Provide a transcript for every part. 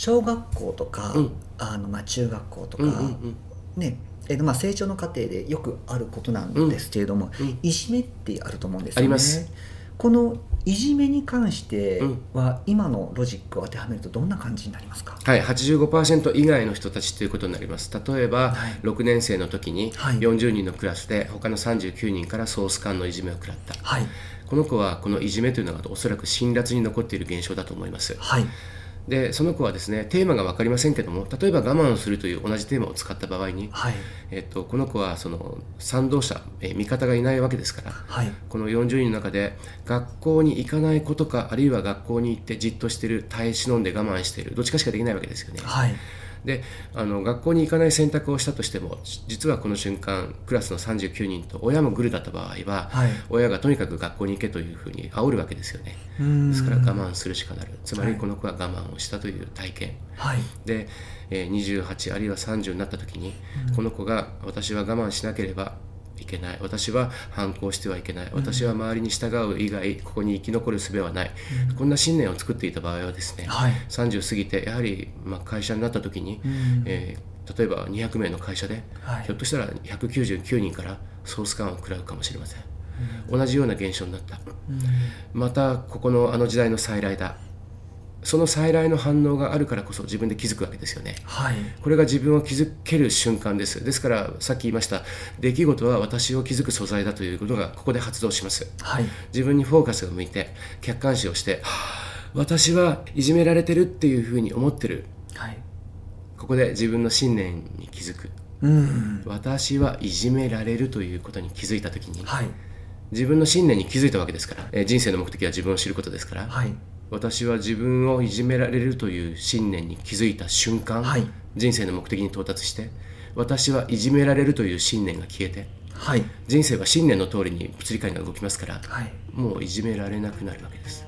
小学校とか、うん。あのまあ、中学校とか、うんうんうん。ねえーまあ、成長の過程でよくあることなんですけれども、うんいじめってあると思うんですよね。あります。このいじめに関してうん。は、今のロジックを当てはめるとどんな感じになりますか、はい、85%以外の人たちということになります。例えば、はい。6年生の時にはい。40人のクラスで他の39人からソース間のいじめを食らった。はい。この子はこのいじめというのがおそらく辛辣に残っている現象だと思います。はいでその子はですねテーマが分かりませんけども例えば我慢をするという同じテーマを使った場合に、はい。えっと、この子はその賛同者、えー味方がいないわけですからはい。この40人の中で学校に行かないことかあるいは学校に行ってじっとしてる耐え忍んで我慢しているどっちかしかできないわけですよね。はいであの学校に行かない選択をしたとしてもじ実はこの瞬間クラスの39人と親もグルだった場合は、はい。親がとにかく学校に行けというふうに煽るわけですよね。ですから我慢するしかなる。つまりはい。この子は我慢をしたという体験、はい。で、えー28あるいは30になった時に、この子が私は我慢しなければいけない。私は反抗してはいけない。私は周りに従う以外ここに生き残る術はない、こんな信念を作っていた場合はですね、はい。30過ぎてやはり、まあ、会社になった時に、うん。えー例えば200名の会社で、はい。ひょっとしたら199人からソース感を食らうかもしれません、同じような現象になった、またここのあの時代の再来だその再来の反応があるからこそ自分で気づくわけですよね。はい。これが自分を気づける瞬間です。ですからさっき言いました。出来事は私を気づく素材だということがここで発動します。はい。自分にフォーカスが向いて客観視をしてはあ私はいじめられてるっていうふうに思ってる。はい。ここで自分の信念に気づく。うん。私はいじめられるということに気づいた時にはい。自分の信念に気づいたわけですから、えー人生の目的は自分を知ることですから、はい私は自分をいじめられるという信念に気づいた瞬間、はい。人生の目的に到達して私はいじめられるという信念が消えてはい。人生は信念の通りに物理界が動きますからはい。もういじめられなくなるわけです。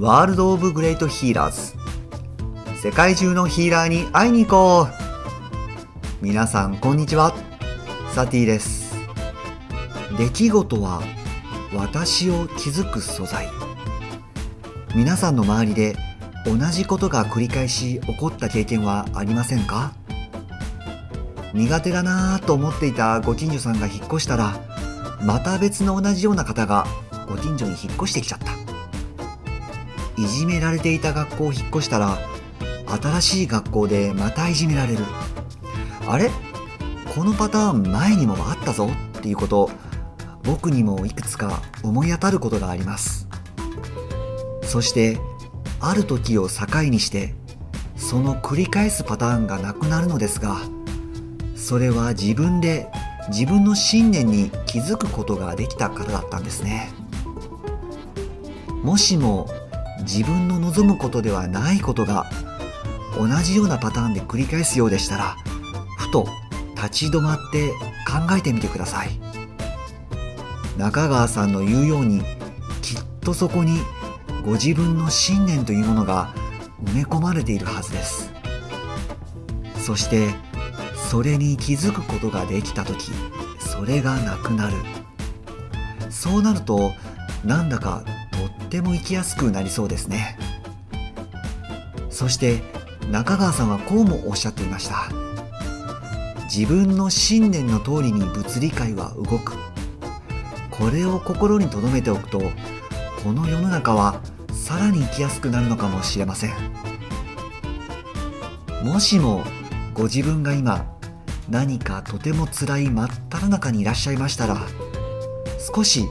ワールド・オブ・グレート・ヒーラーズ。世界中のヒーラーに会いに行こう。皆さんこんにちは。サティです出来事は私を気づく素材。皆さんの周りで同じことが繰り返し起こった経験はありませんか？苦手だなぁと思っていたご近所さんが引っ越したらまた別の同じような方がご近所に引っ越してきちゃった。いじめられていた学校を引っ越したら新しい学校でまたいじめられる。あれ？このパターン前にもあったぞっていうこと僕にもいくつか思い当たることがあります。そしてある時を境にしてその繰り返すパターンがなくなるのですがそれは自分で自分の信念に気づくことができたからだったんですね。もしも自分の望むことではないことが同じようなパターンで繰り返すようでしたらふと立ち止まって考えてみてください。中川さんの言うようにきっとそこにご自分の信念というものが埋め込まれているはずです。そしてそれに気づくことができた時それがなくなる。そうなるとなんだかとっても生きやすくなりそうですね。そして中川さんはこうもおっしゃっていました。自分の信念の通りに物理界は動く。これを心に留めておくとこの世の中はさらに生きやすくなるのかもしれません。もしもご自分が今何かとても辛い真っ只中にいらっしゃいましたら少し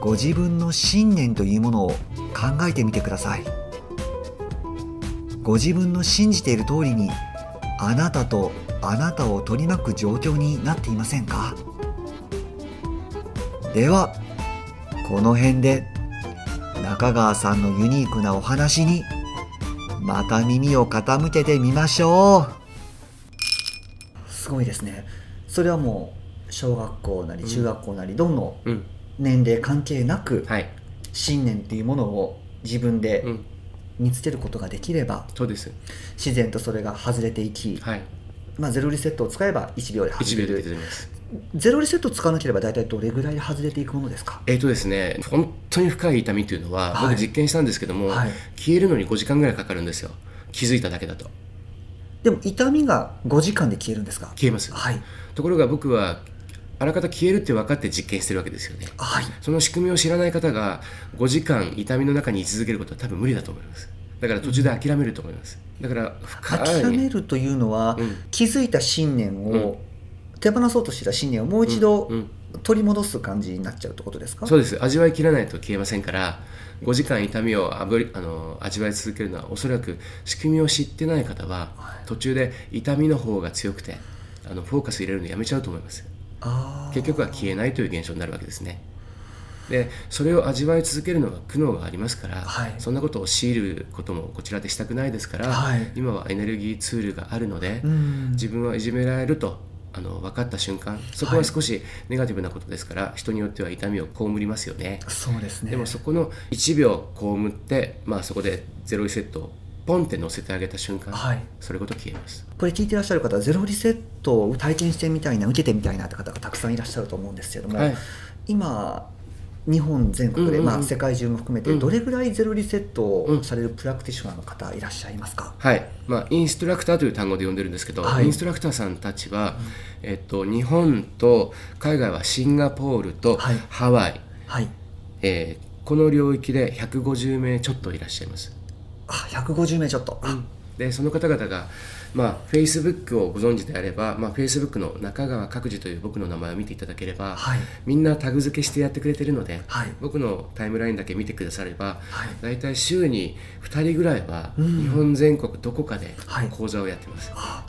ご自分の信念というものを考えてみてください。ご自分の信じている通りにあなたとあなたを取り巻く状況になっていませんか？ではこの辺で中川さんのユニークなお話にまた耳を傾けてみましょう。すごいですね。それはもう小学校なり中学校なりどのうん。年齢関係なくはい。信念っていうものを自分でうん。見つけることができればそうです。自然とそれが外れていき、はい。まあ、ゼロリセットを使えば1秒で外1れるゼロリセット使わなければ大体どれぐらいで外れていくものですか？えーとですね、本当に深い痛みというのは、はい。僕実験したんですけども、はい。消えるのに5時間ぐらいかかるんですよ。気づいただけだと。でも痛みが5時間で消えるんですか？消えますはい。ところが僕はあらかた消えるって分かって実験してるわけですよね。はい。その仕組みを知らない方が5時間痛みの中に居続けることは多分無理だと思います。だから途中で諦めると思います。だから深い諦めるというのは、うん。気づいた信念を、手放そうとしてた信念をもう一度うんうん。取り戻す感じになっちゃうってことですか、そうです。味わい切らないと消えませんから5時間痛みをあぶりあの味わい続けるのはおそらく仕組みを知ってない方ははい。途中で痛みの方が強くてあのフォーカス入れるのやめちゃうと思います。結局は消えないという現象になるわけですね。でそれを味わい続けるのは苦悩がありますから、はい。そんなことを強いることもこちらでしたくないですから、はい今はエネルギーツールがあるので、うん自分はいじめられるとあの分かった瞬間そこは少しネガティブなことですから、人によっては痛みを被りますよね。そうですね。でもそこの1秒被って、まあ、そこでゼロリセットをポンって乗せてあげた瞬間、はい。それごと消えます。これ聞いてらっしゃる方はゼロリセットを体験してみたいな受けてみたいなって方がたくさんいらっしゃると思うんですけども、はい。今日本全国で、うんうんうん。まあ、世界中も含めてうん。どれぐらいゼロリセットうんをされるプラクティショナーの方いらっしゃいますか、はい、まあ、インストラクターという単語で呼んでるんですけど、はい。インストラクターさんたちは、えっと、日本と海外はシンガポールとはい。ハワイ、はい。えーこの領域で150名ちょっといらっしゃいます。あ150名ちょっと、でその方々が、まあ、Facebook をご存知であれば、まあ、Facebook の中川各自という僕の名前を見ていただければ、はい。みんなタグ付けしてやってくれてるので、はい。僕のタイムラインだけ見てくだされば、はい。大体週に2人ぐらいはうん。日本全国どこかではい。講座をやってます。あ